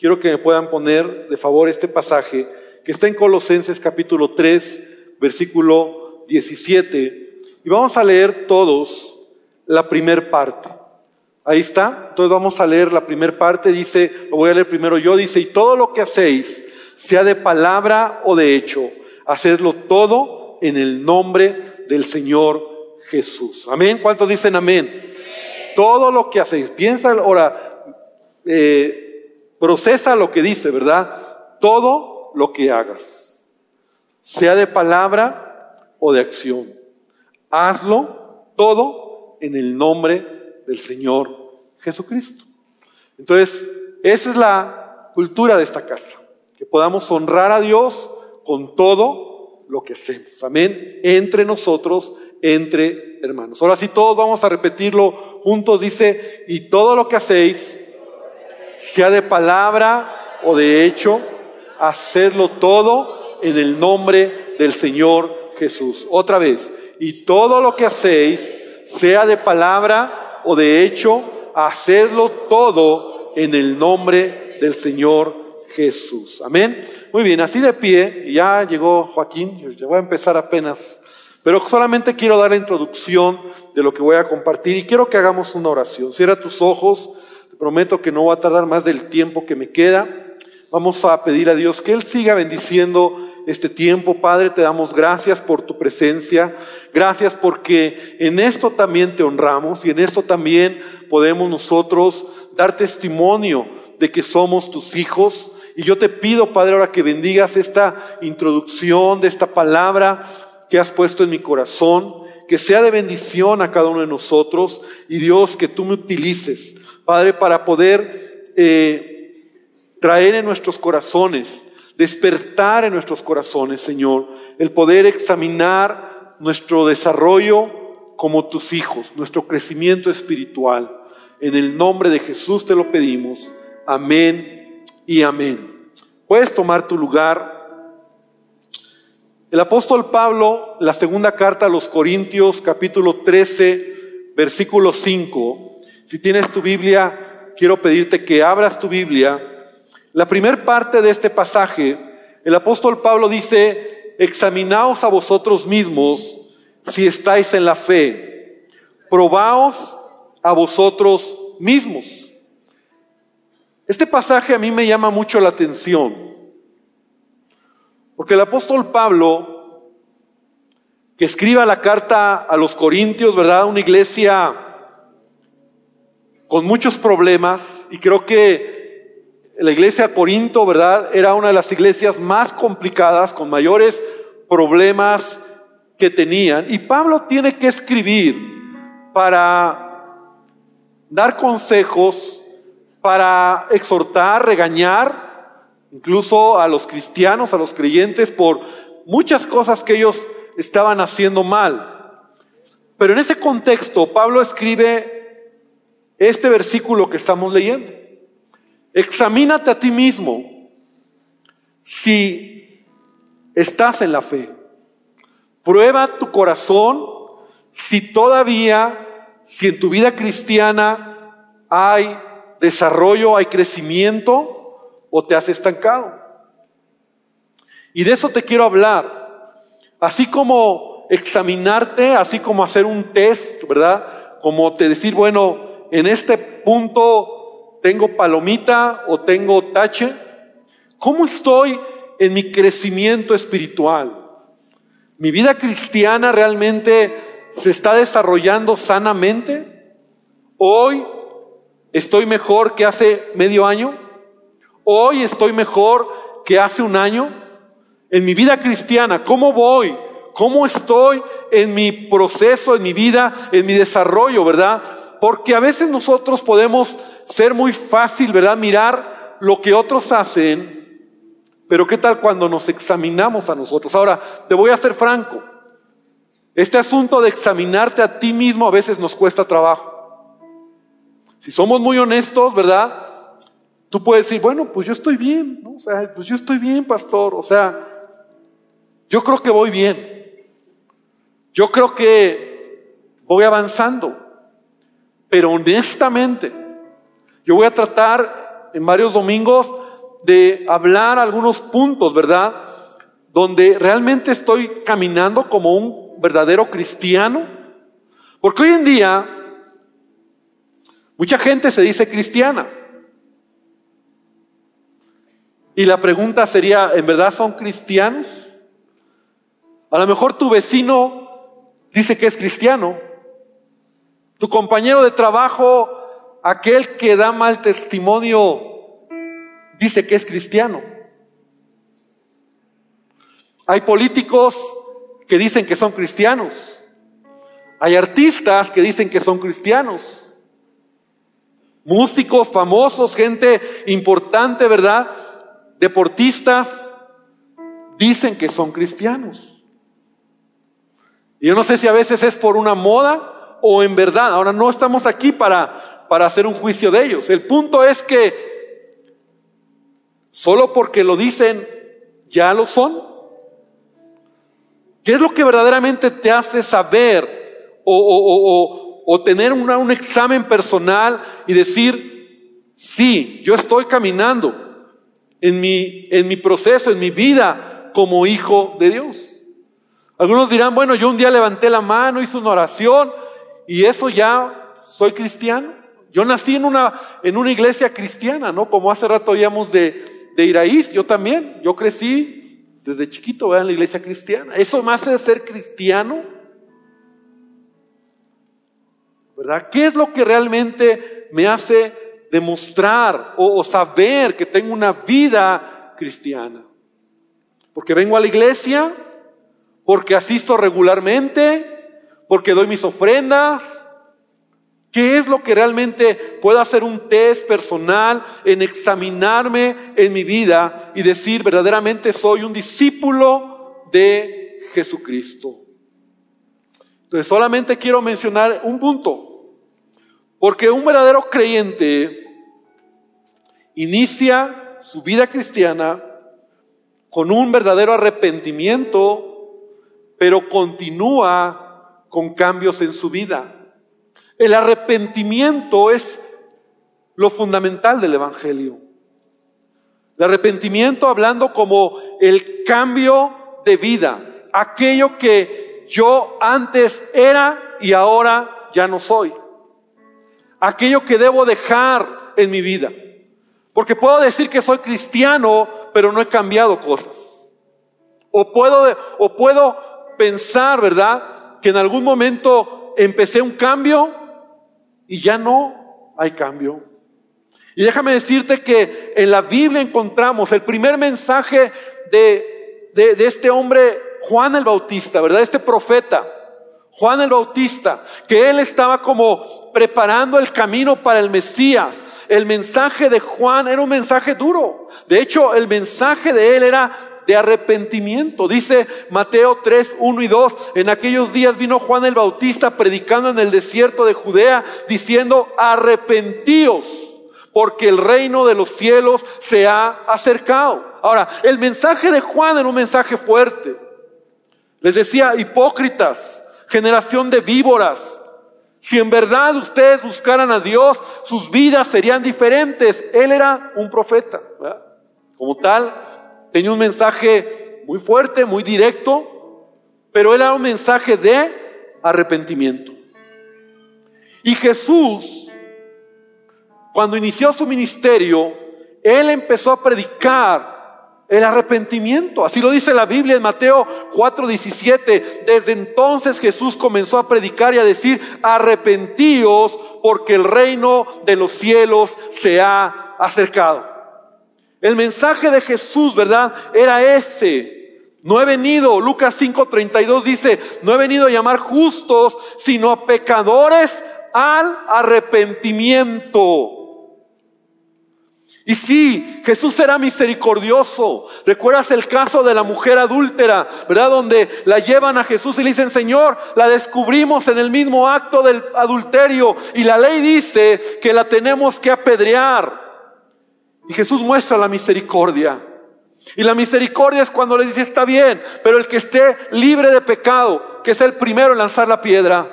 quiero que me puedan poner de favor este pasaje que está en Colosenses capítulo 3, versículo 17. Y vamos a leer todos la primer parte. Ahí está. Entonces vamos a leer la primera parte. Dice, lo voy a leer primero yo. Dice, y todo lo que hacéis, sea de palabra o de hecho, hacedlo todo en el nombre del Señor Jesús. Amén. ¿Cuántos dicen amén? Todo lo que hacéis. Piensa ahora, eh, procesa lo que dice, ¿verdad? Todo lo que hagas, sea de palabra o de acción. Hazlo todo en el nombre del Señor Jesucristo. Entonces, esa es la cultura de esta casa, que podamos honrar a Dios con todo lo que hacemos. Amén. Entre nosotros, entre hermanos. Ahora sí, todos vamos a repetirlo juntos. Dice, y todo lo que hacéis, sea de palabra o de hecho, hacerlo todo en el nombre del Señor Jesús. Otra vez, y todo lo que hacéis, sea de palabra o de hecho, hacerlo todo en el nombre del Señor Jesús. Amén. Muy bien, así de pie, ya llegó Joaquín, yo voy a empezar apenas, pero solamente quiero dar la introducción de lo que voy a compartir y quiero que hagamos una oración. Cierra tus ojos, prometo que no va a tardar más del tiempo que me queda. Vamos a pedir a Dios que Él siga bendiciendo este tiempo. Padre, te damos gracias por tu presencia. Gracias porque en esto también te honramos y en esto también podemos nosotros dar testimonio de que somos tus hijos. Y yo te pido, Padre, ahora que bendigas esta introducción de esta palabra que has puesto en mi corazón, que sea de bendición a cada uno de nosotros y Dios, que tú me utilices, Padre, para poder eh, traer en nuestros corazones, despertar en nuestros corazones, Señor, el poder examinar nuestro desarrollo como tus hijos, nuestro crecimiento espiritual. En el nombre de Jesús te lo pedimos. Amén y amén. Puedes tomar tu lugar. El apóstol Pablo, la segunda carta a los Corintios, capítulo 13, versículo 5. Si tienes tu Biblia, quiero pedirte que abras tu Biblia. La primera parte de este pasaje, el apóstol Pablo dice, examinaos a vosotros mismos si estáis en la fe. Probaos a vosotros mismos. Este pasaje a mí me llama mucho la atención, porque el apóstol Pablo, que escriba la carta a los Corintios, ¿verdad? Una iglesia con muchos problemas, y creo que la iglesia de Corinto, ¿verdad? Era una de las iglesias más complicadas, con mayores problemas que tenían. Y Pablo tiene que escribir para dar consejos, para exhortar, regañar, incluso a los cristianos, a los creyentes, por muchas cosas que ellos estaban haciendo mal. Pero en ese contexto, Pablo escribe este versículo que estamos leyendo. Examínate a ti mismo si estás en la fe. Prueba tu corazón si todavía si en tu vida cristiana hay desarrollo, hay crecimiento o te has estancado. Y de eso te quiero hablar. Así como examinarte, así como hacer un test, ¿verdad? Como te decir, bueno, en este punto tengo palomita o tengo tache. ¿Cómo estoy en mi crecimiento espiritual? Mi vida cristiana realmente se está desarrollando sanamente? Hoy estoy mejor que hace medio año. Hoy estoy mejor que hace un año. En mi vida cristiana, ¿cómo voy? ¿Cómo estoy en mi proceso, en mi vida, en mi desarrollo, verdad? Porque a veces nosotros podemos ser muy fácil, ¿verdad? Mirar lo que otros hacen, pero ¿qué tal cuando nos examinamos a nosotros? Ahora, te voy a ser franco. Este asunto de examinarte a ti mismo a veces nos cuesta trabajo. Si somos muy honestos, ¿verdad? Tú puedes decir, bueno, pues yo estoy bien, ¿no? O sea, pues yo estoy bien, pastor. O sea, yo creo que voy bien. Yo creo que voy avanzando. Pero honestamente, yo voy a tratar en varios domingos de hablar algunos puntos, ¿verdad? Donde realmente estoy caminando como un verdadero cristiano. Porque hoy en día mucha gente se dice cristiana. Y la pregunta sería, ¿en verdad son cristianos? A lo mejor tu vecino dice que es cristiano. Tu compañero de trabajo, aquel que da mal testimonio, dice que es cristiano. Hay políticos que dicen que son cristianos. Hay artistas que dicen que son cristianos. Músicos famosos, gente importante, ¿verdad? Deportistas, dicen que son cristianos. Y yo no sé si a veces es por una moda o en verdad. Ahora no estamos aquí para, para hacer un juicio de ellos. El punto es que Solo porque lo dicen, ya lo son. ¿Qué es lo que verdaderamente te hace saber o, tener un examen personal y decir, sí, yo estoy caminando en mi, en mi proceso, en mi vida como hijo de Dios? Algunos dirán, bueno, yo un día levanté la mano, hice una oración y eso ya soy cristiano. Yo nací en una, en una iglesia cristiana, ¿no? Como hace rato oíamos de, de Iraíz, yo también, yo crecí desde chiquito en la iglesia cristiana. ¿Eso me hace ser cristiano? ¿Verdad? ¿Qué es lo que realmente me hace demostrar o, saber que tengo una vida cristiana? Porque vengo a la iglesia, porque asisto regularmente, porque doy mis ofrendas, ¿Qué es lo que realmente puedo hacer un test personal en examinarme en mi vida y decir verdaderamente soy un discípulo de Jesucristo? Entonces solamente quiero mencionar un punto, porque un verdadero creyente inicia su vida cristiana con un verdadero arrepentimiento, pero continúa con cambios en su vida. El arrepentimiento es lo fundamental del Evangelio. El arrepentimiento hablando como el cambio de vida, aquello que yo antes era y ahora ya no soy. Aquello que debo dejar en mi vida. Porque puedo decir que soy cristiano, pero no he cambiado cosas. O puedo, o puedo pensar, ¿verdad? Que en algún momento empecé un cambio, y ya no hay cambio. Y déjame decirte que en la Biblia encontramos el primer mensaje de, de, este hombre, Juan el Bautista, ¿verdad? Este profeta, Juan el Bautista, que él estaba como preparando el camino para el Mesías. El mensaje de Juan era un mensaje duro. De hecho, el mensaje de él era de arrepentimiento. Dice Mateo 3, 1 y 2, en aquellos días vino Juan el Bautista predicando en el desierto de Judea, diciendo, arrepentíos, porque el reino de los cielos se ha acercado. Ahora, el mensaje de Juan era un mensaje fuerte. Les decía, hipócritas, generación de víboras, si en verdad ustedes buscaran a Dios, sus vidas serían diferentes. Él era un profeta. Como tal, Tenía un mensaje muy fuerte, muy directo, pero era un mensaje de arrepentimiento. Y Jesús, cuando inició su ministerio, él empezó a predicar el arrepentimiento. Así lo dice la Biblia en Mateo 4:17. Desde entonces Jesús comenzó a predicar y a decir, arrepentíos porque el reino de los cielos se ha acercado. El mensaje de Jesús, ¿verdad? Era ese. No he venido, Lucas 5:32 dice, no he venido a llamar justos, sino a pecadores al arrepentimiento. Y sí, Jesús era misericordioso. ¿Recuerdas el caso de la mujer adúltera, verdad? Donde la llevan a Jesús y le dicen, Señor, la descubrimos en el mismo acto del adulterio y la ley dice que la tenemos que apedrear. Y Jesús muestra la misericordia. Y la misericordia es cuando le dice, está bien, pero el que esté libre de pecado, que es el primero en lanzar la piedra.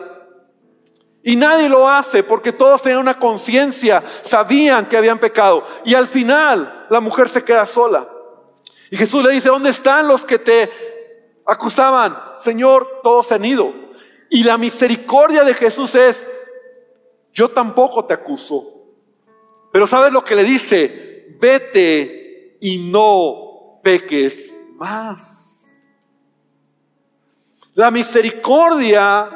Y nadie lo hace porque todos tenían una conciencia, sabían que habían pecado. Y al final, la mujer se queda sola. Y Jesús le dice, ¿dónde están los que te acusaban? Señor, todos se han ido. Y la misericordia de Jesús es, yo tampoco te acuso. Pero ¿sabes lo que le dice? Vete y no peques más. La misericordia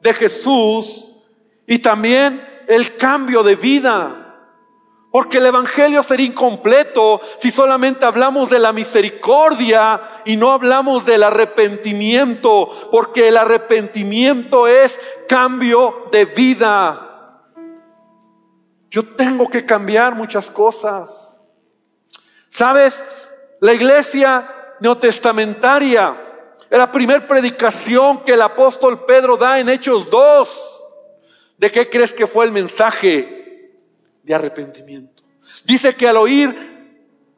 de Jesús y también el cambio de vida. Porque el Evangelio sería incompleto si solamente hablamos de la misericordia y no hablamos del arrepentimiento, porque el arrepentimiento es cambio de vida. Yo tengo que cambiar muchas cosas. ¿Sabes? La iglesia neotestamentaria, la primera predicación que el apóstol Pedro da en Hechos 2, ¿de qué crees que fue el mensaje? de arrepentimiento. Dice que al oír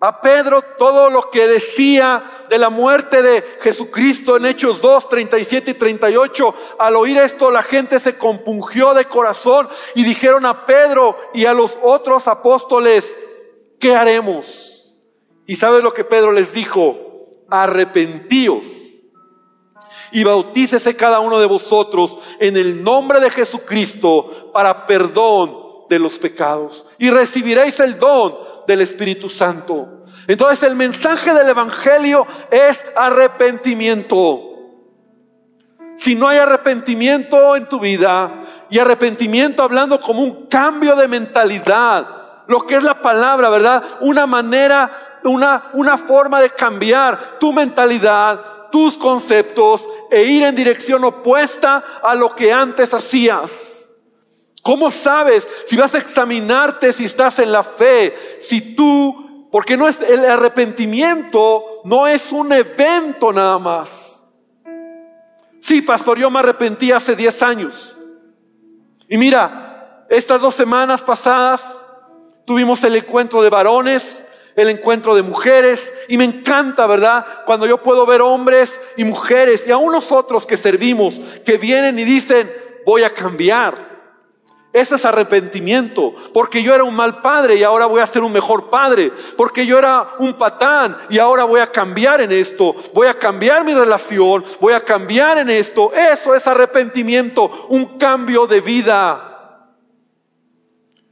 a Pedro todo lo que decía de la muerte de Jesucristo en Hechos 2, 37 y 38, al oír esto la gente se compungió de corazón y dijeron a Pedro y a los otros apóstoles, ¿qué haremos? Y sabes lo que Pedro les dijo, arrepentíos y bautícese cada uno de vosotros en el nombre de Jesucristo para perdón de los pecados y recibiréis el don del Espíritu Santo. Entonces el mensaje del Evangelio es arrepentimiento. Si no hay arrepentimiento en tu vida y arrepentimiento hablando como un cambio de mentalidad, lo que es la palabra, ¿verdad? Una manera, una, una forma de cambiar tu mentalidad, tus conceptos e ir en dirección opuesta a lo que antes hacías. ¿Cómo sabes si vas a examinarte si estás en la fe? Si tú, porque no es el arrepentimiento, no es un evento nada más. Sí, pastor, yo me arrepentí hace 10 años. Y mira, estas dos semanas pasadas tuvimos el encuentro de varones, el encuentro de mujeres, y me encanta, ¿verdad? Cuando yo puedo ver hombres y mujeres, y aún nosotros que servimos, que vienen y dicen, voy a cambiar. Eso es arrepentimiento. Porque yo era un mal padre y ahora voy a ser un mejor padre. Porque yo era un patán y ahora voy a cambiar en esto. Voy a cambiar mi relación. Voy a cambiar en esto. Eso es arrepentimiento. Un cambio de vida.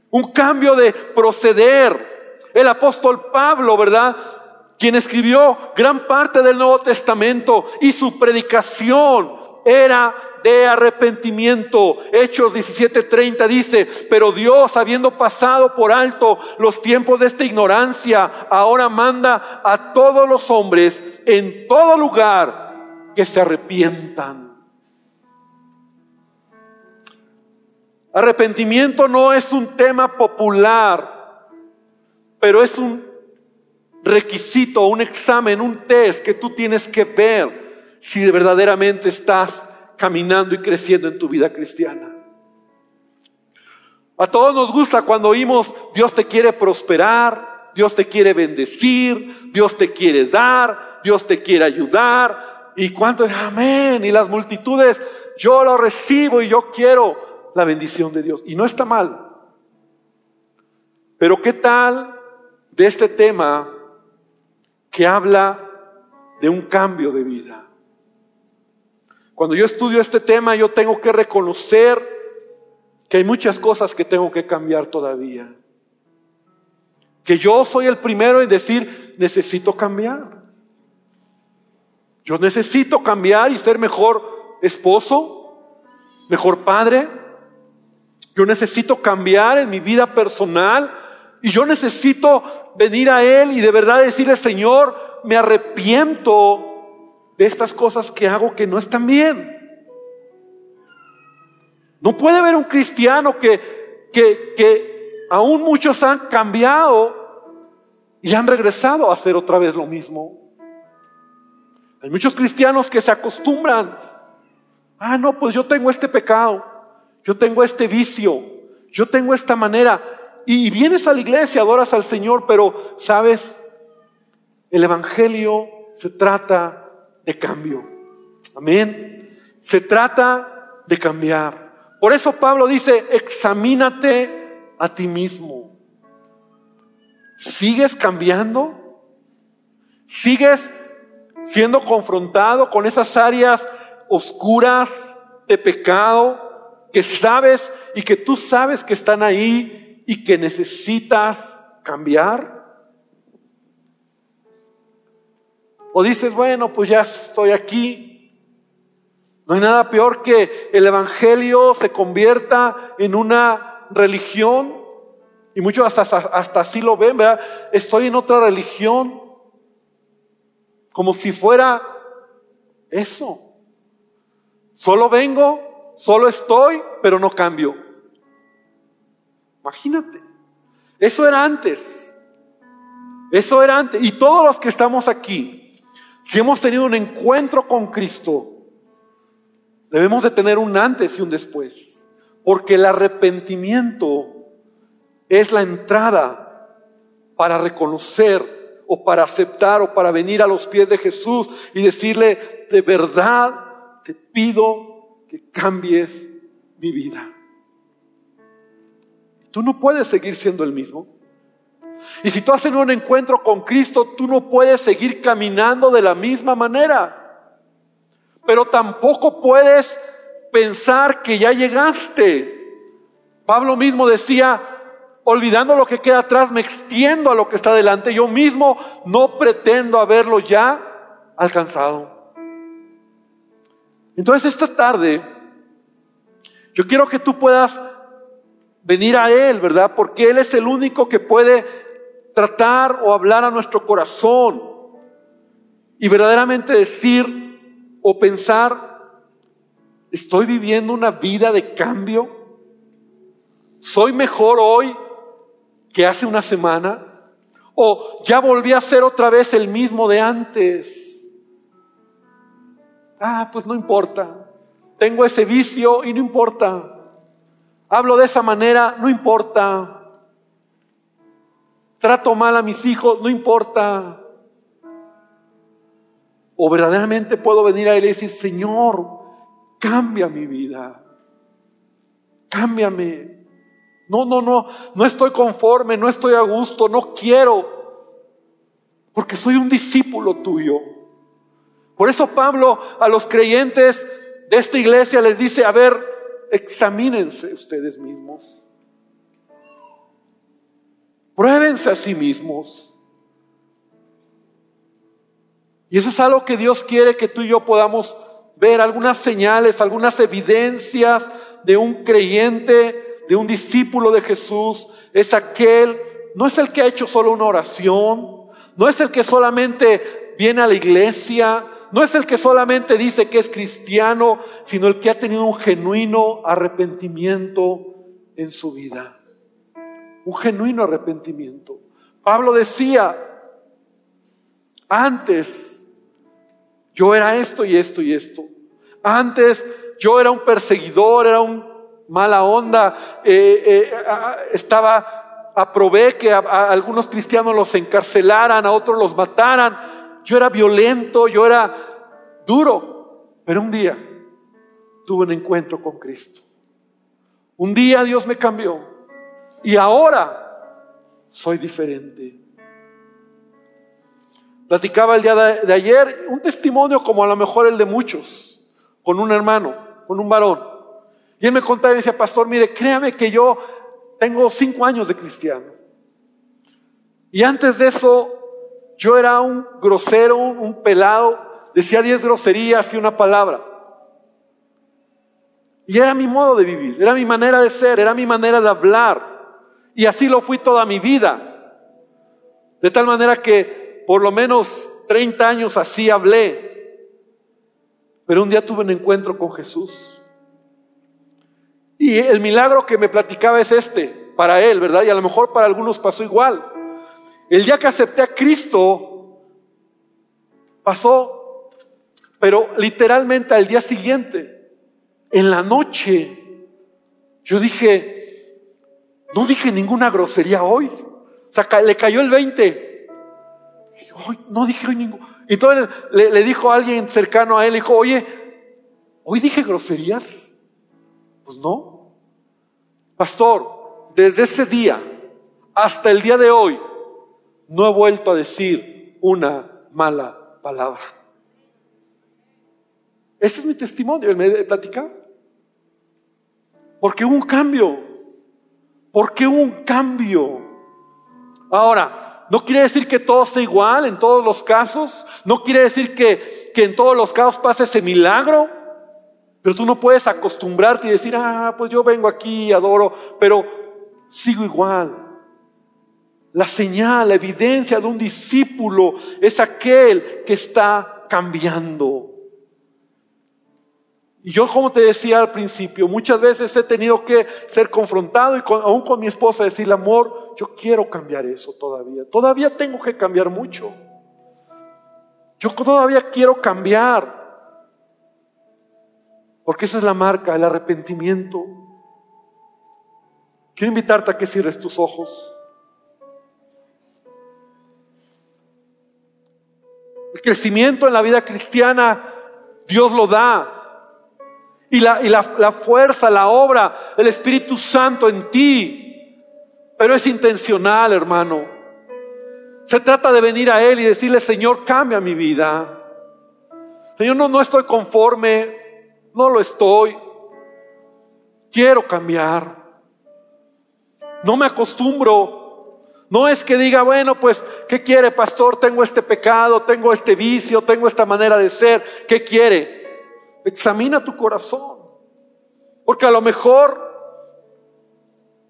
Un cambio de proceder. El apóstol Pablo, ¿verdad? Quien escribió gran parte del Nuevo Testamento y su predicación era de arrepentimiento. Hechos 17:30 dice, pero Dios, habiendo pasado por alto los tiempos de esta ignorancia, ahora manda a todos los hombres en todo lugar que se arrepientan. Arrepentimiento no es un tema popular, pero es un requisito, un examen, un test que tú tienes que ver si verdaderamente estás caminando y creciendo en tu vida cristiana. A todos nos gusta cuando oímos Dios te quiere prosperar, Dios te quiere bendecir, Dios te quiere dar, Dios te quiere ayudar. Y cuánto amén. Y las multitudes, yo lo recibo y yo quiero la bendición de Dios. Y no está mal. Pero ¿qué tal de este tema que habla de un cambio de vida? Cuando yo estudio este tema, yo tengo que reconocer que hay muchas cosas que tengo que cambiar todavía. Que yo soy el primero en decir, necesito cambiar. Yo necesito cambiar y ser mejor esposo, mejor padre. Yo necesito cambiar en mi vida personal y yo necesito venir a Él y de verdad decirle, Señor, me arrepiento de estas cosas que hago que no están bien. No puede haber un cristiano que, que, que aún muchos han cambiado y han regresado a hacer otra vez lo mismo. Hay muchos cristianos que se acostumbran. Ah, no, pues yo tengo este pecado, yo tengo este vicio, yo tengo esta manera. Y vienes a la iglesia, adoras al Señor, pero sabes, el Evangelio se trata de cambio. Amén. Se trata de cambiar. Por eso Pablo dice, examínate a ti mismo. ¿Sigues cambiando? ¿Sigues siendo confrontado con esas áreas oscuras de pecado que sabes y que tú sabes que están ahí y que necesitas cambiar? O dices, bueno, pues ya estoy aquí. No hay nada peor que el Evangelio se convierta en una religión. Y muchos hasta, hasta así lo ven, ¿verdad? Estoy en otra religión. Como si fuera eso. Solo vengo, solo estoy, pero no cambio. Imagínate. Eso era antes. Eso era antes. Y todos los que estamos aquí, si hemos tenido un encuentro con Cristo, debemos de tener un antes y un después, porque el arrepentimiento es la entrada para reconocer o para aceptar o para venir a los pies de Jesús y decirle, de verdad te pido que cambies mi vida. Tú no puedes seguir siendo el mismo. Y si tú has tenido un encuentro con Cristo, tú no puedes seguir caminando de la misma manera. Pero tampoco puedes pensar que ya llegaste. Pablo mismo decía, olvidando lo que queda atrás, me extiendo a lo que está delante. Yo mismo no pretendo haberlo ya alcanzado. Entonces esta tarde, yo quiero que tú puedas venir a Él, ¿verdad? Porque Él es el único que puede tratar o hablar a nuestro corazón y verdaderamente decir o pensar, ¿estoy viviendo una vida de cambio? ¿Soy mejor hoy que hace una semana? ¿O ya volví a ser otra vez el mismo de antes? Ah, pues no importa. Tengo ese vicio y no importa. Hablo de esa manera, no importa trato mal a mis hijos, no importa. O verdaderamente puedo venir a Él y decir, Señor, cambia mi vida. Cámbiame. No, no, no, no estoy conforme, no estoy a gusto, no quiero. Porque soy un discípulo tuyo. Por eso Pablo a los creyentes de esta iglesia les dice, a ver, examínense ustedes mismos. Pruébense a sí mismos. Y eso es algo que Dios quiere que tú y yo podamos ver, algunas señales, algunas evidencias de un creyente, de un discípulo de Jesús. Es aquel, no es el que ha hecho solo una oración, no es el que solamente viene a la iglesia, no es el que solamente dice que es cristiano, sino el que ha tenido un genuino arrepentimiento en su vida un genuino arrepentimiento. Pablo decía, antes yo era esto y esto y esto. Antes yo era un perseguidor, era un mala onda, eh, eh, estaba, aprobé que a, algunos cristianos los encarcelaran, a otros los mataran. Yo era violento, yo era duro, pero un día tuve un encuentro con Cristo. Un día Dios me cambió. Y ahora soy diferente. Platicaba el día de, ayer un testimonio como a lo mejor el de muchos, con un hermano, con un varón. Y él me contaba y decía, pastor, mire, créame que yo tengo cinco años de cristiano. Y antes de eso, yo era un grosero, un pelado, decía diez groserías y una palabra. Y era mi modo de vivir, era mi manera de ser, era mi manera de hablar. Y así lo fui toda mi vida. De tal manera que por lo menos 30 años así hablé. Pero un día tuve un encuentro con Jesús. Y el milagro que me platicaba es este, para él, ¿verdad? Y a lo mejor para algunos pasó igual. El día que acepté a Cristo, pasó, pero literalmente al día siguiente, en la noche, yo dije, no dije ninguna grosería hoy. O sea, le cayó el 20. Hoy no dije hoy ningún. Entonces le, dijo a alguien cercano a él, dijo, oye, ¿hoy dije groserías? Pues no. Pastor, desde ese día hasta el día de hoy, no he vuelto a decir una mala palabra. Ese es mi testimonio, me he platicado. Porque hubo un cambio. Porque hubo un cambio. Ahora, no quiere decir que todo sea igual en todos los casos. No quiere decir que, que en todos los casos pase ese milagro. Pero tú no puedes acostumbrarte y decir, ah, pues yo vengo aquí, adoro, pero sigo igual. La señal, la evidencia de un discípulo es aquel que está cambiando. Y yo, como te decía al principio, muchas veces he tenido que ser confrontado y aún con mi esposa decirle, amor, yo quiero cambiar eso todavía. Todavía tengo que cambiar mucho. Yo todavía quiero cambiar. Porque esa es la marca, el arrepentimiento. Quiero invitarte a que cierres tus ojos. El crecimiento en la vida cristiana, Dios lo da. Y, la, y la, la fuerza, la obra del Espíritu Santo en ti. Pero es intencional, hermano. Se trata de venir a Él y decirle, Señor, cambia mi vida. Señor, no, no estoy conforme, no lo estoy. Quiero cambiar. No me acostumbro. No es que diga, bueno, pues, ¿qué quiere, pastor? Tengo este pecado, tengo este vicio, tengo esta manera de ser. ¿Qué quiere? Examina tu corazón. Porque a lo mejor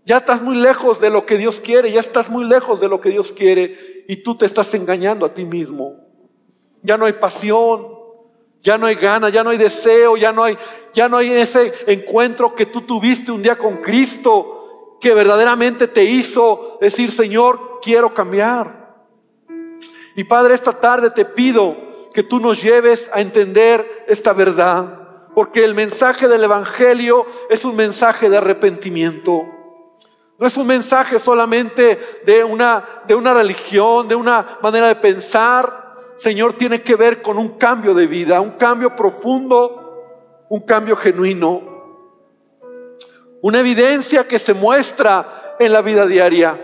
ya estás muy lejos de lo que Dios quiere, ya estás muy lejos de lo que Dios quiere y tú te estás engañando a ti mismo. Ya no hay pasión, ya no hay ganas, ya no hay deseo, ya no hay, ya no hay ese encuentro que tú tuviste un día con Cristo que verdaderamente te hizo decir, Señor, quiero cambiar. Y Padre, esta tarde te pido que tú nos lleves a entender esta verdad, porque el mensaje del Evangelio es un mensaje de arrepentimiento. No es un mensaje solamente de una, de una religión, de una manera de pensar, Señor, tiene que ver con un cambio de vida, un cambio profundo, un cambio genuino, una evidencia que se muestra en la vida diaria.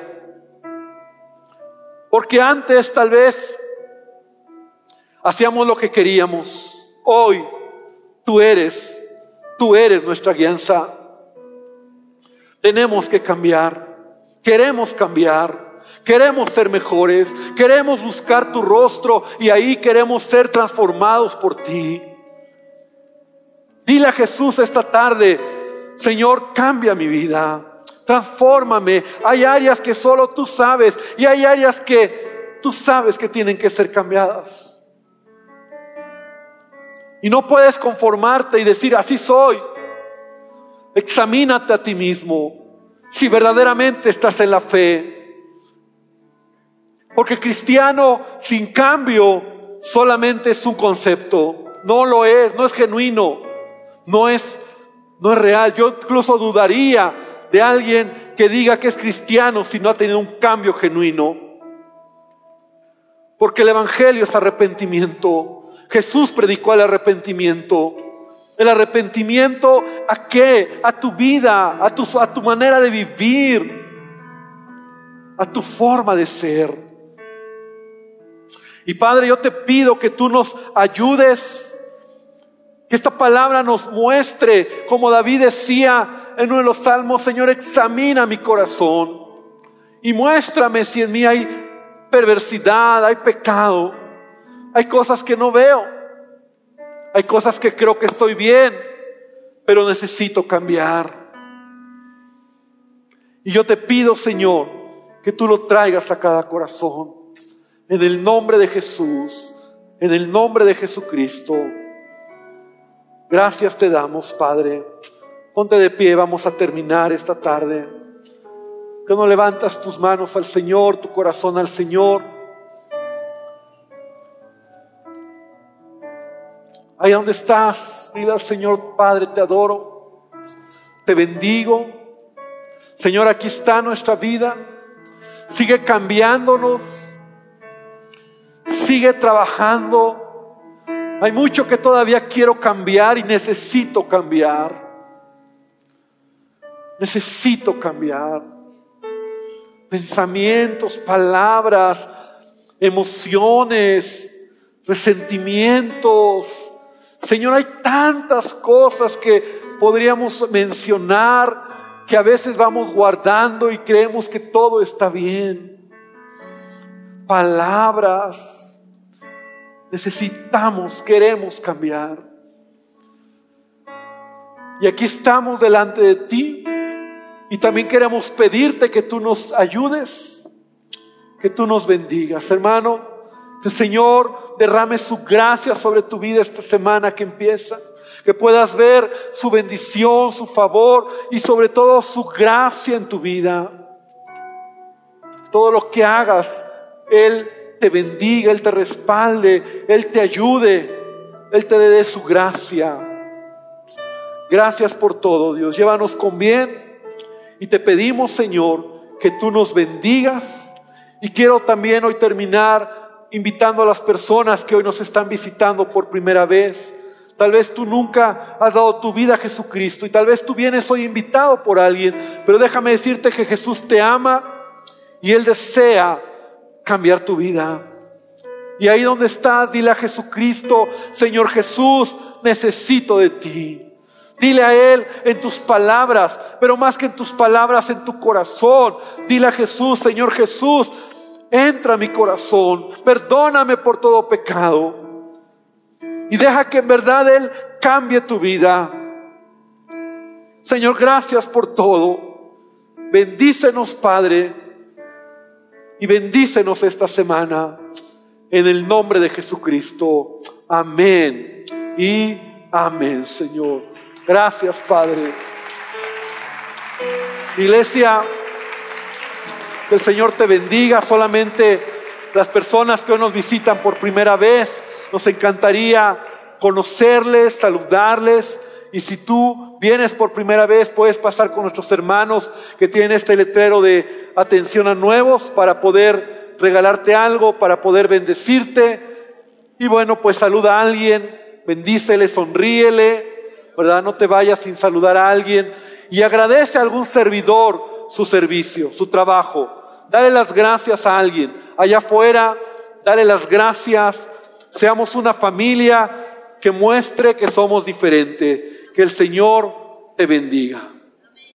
Porque antes tal vez hacíamos lo que queríamos. Hoy tú eres, tú eres nuestra guianza. Tenemos que cambiar, queremos cambiar. Queremos ser mejores, queremos buscar tu rostro y ahí queremos ser transformados por ti. Dile a Jesús esta tarde, Señor, cambia mi vida, transfórmame. Hay áreas que solo tú sabes y hay áreas que tú sabes que tienen que ser cambiadas. Y no puedes conformarte y decir, así soy. Examínate a ti mismo si verdaderamente estás en la fe porque cristiano sin cambio solamente es un concepto. No lo es, no es genuino, no es, no es real. Yo incluso dudaría de alguien que diga que es cristiano si no ha tenido un cambio genuino. Porque el Evangelio es arrepentimiento. Jesús predicó el arrepentimiento. El arrepentimiento a qué? A tu vida, a tu, a tu manera de vivir, a tu forma de ser. Y Padre, yo te pido que tú nos ayudes, que esta palabra nos muestre, como David decía en uno de los salmos, Señor, examina mi corazón y muéstrame si en mí hay perversidad, hay pecado, hay cosas que no veo, hay cosas que creo que estoy bien, pero necesito cambiar. Y yo te pido, Señor, que tú lo traigas a cada corazón. En el nombre de Jesús, en el nombre de Jesucristo. Gracias te damos, Padre. Ponte de pie, vamos a terminar esta tarde. Que no levantas tus manos al Señor, tu corazón al Señor. Ahí donde estás, dile al Señor, Padre, te adoro, te bendigo. Señor, aquí está nuestra vida. Sigue cambiándonos sigue trabajando. Hay mucho que todavía quiero cambiar y necesito cambiar. Necesito cambiar. Pensamientos, palabras, emociones, resentimientos. Señor, hay tantas cosas que podríamos mencionar que a veces vamos guardando y creemos que todo está bien. Palabras. Necesitamos, queremos cambiar. Y aquí estamos delante de ti y también queremos pedirte que tú nos ayudes, que tú nos bendigas, hermano. Que el Señor derrame su gracia sobre tu vida esta semana que empieza. Que puedas ver su bendición, su favor y sobre todo su gracia en tu vida. Todo lo que hagas, Él te bendiga, Él te respalde, Él te ayude, Él te dé su gracia. Gracias por todo, Dios. Llévanos con bien y te pedimos, Señor, que tú nos bendigas. Y quiero también hoy terminar invitando a las personas que hoy nos están visitando por primera vez. Tal vez tú nunca has dado tu vida a Jesucristo y tal vez tú vienes hoy invitado por alguien, pero déjame decirte que Jesús te ama y Él desea cambiar tu vida. Y ahí donde estás, dile a Jesucristo, Señor Jesús, necesito de ti. Dile a Él en tus palabras, pero más que en tus palabras, en tu corazón. Dile a Jesús, Señor Jesús, entra a mi corazón, perdóname por todo pecado y deja que en verdad Él cambie tu vida. Señor, gracias por todo. Bendícenos, Padre, y bendícenos esta semana en el nombre de Jesucristo. Amén y amén, Señor. Gracias, Padre. Iglesia, que el Señor te bendiga. Solamente las personas que hoy nos visitan por primera vez, nos encantaría conocerles, saludarles. Y si tú vienes por primera vez, puedes pasar con nuestros hermanos que tienen este letrero de atención a nuevos para poder regalarte algo, para poder bendecirte. Y bueno, pues saluda a alguien, bendícele, sonríele, ¿verdad? No te vayas sin saludar a alguien. Y agradece a algún servidor su servicio, su trabajo. Dale las gracias a alguien. Allá afuera, dale las gracias. Seamos una familia que muestre que somos diferentes. Que el Señor te bendiga.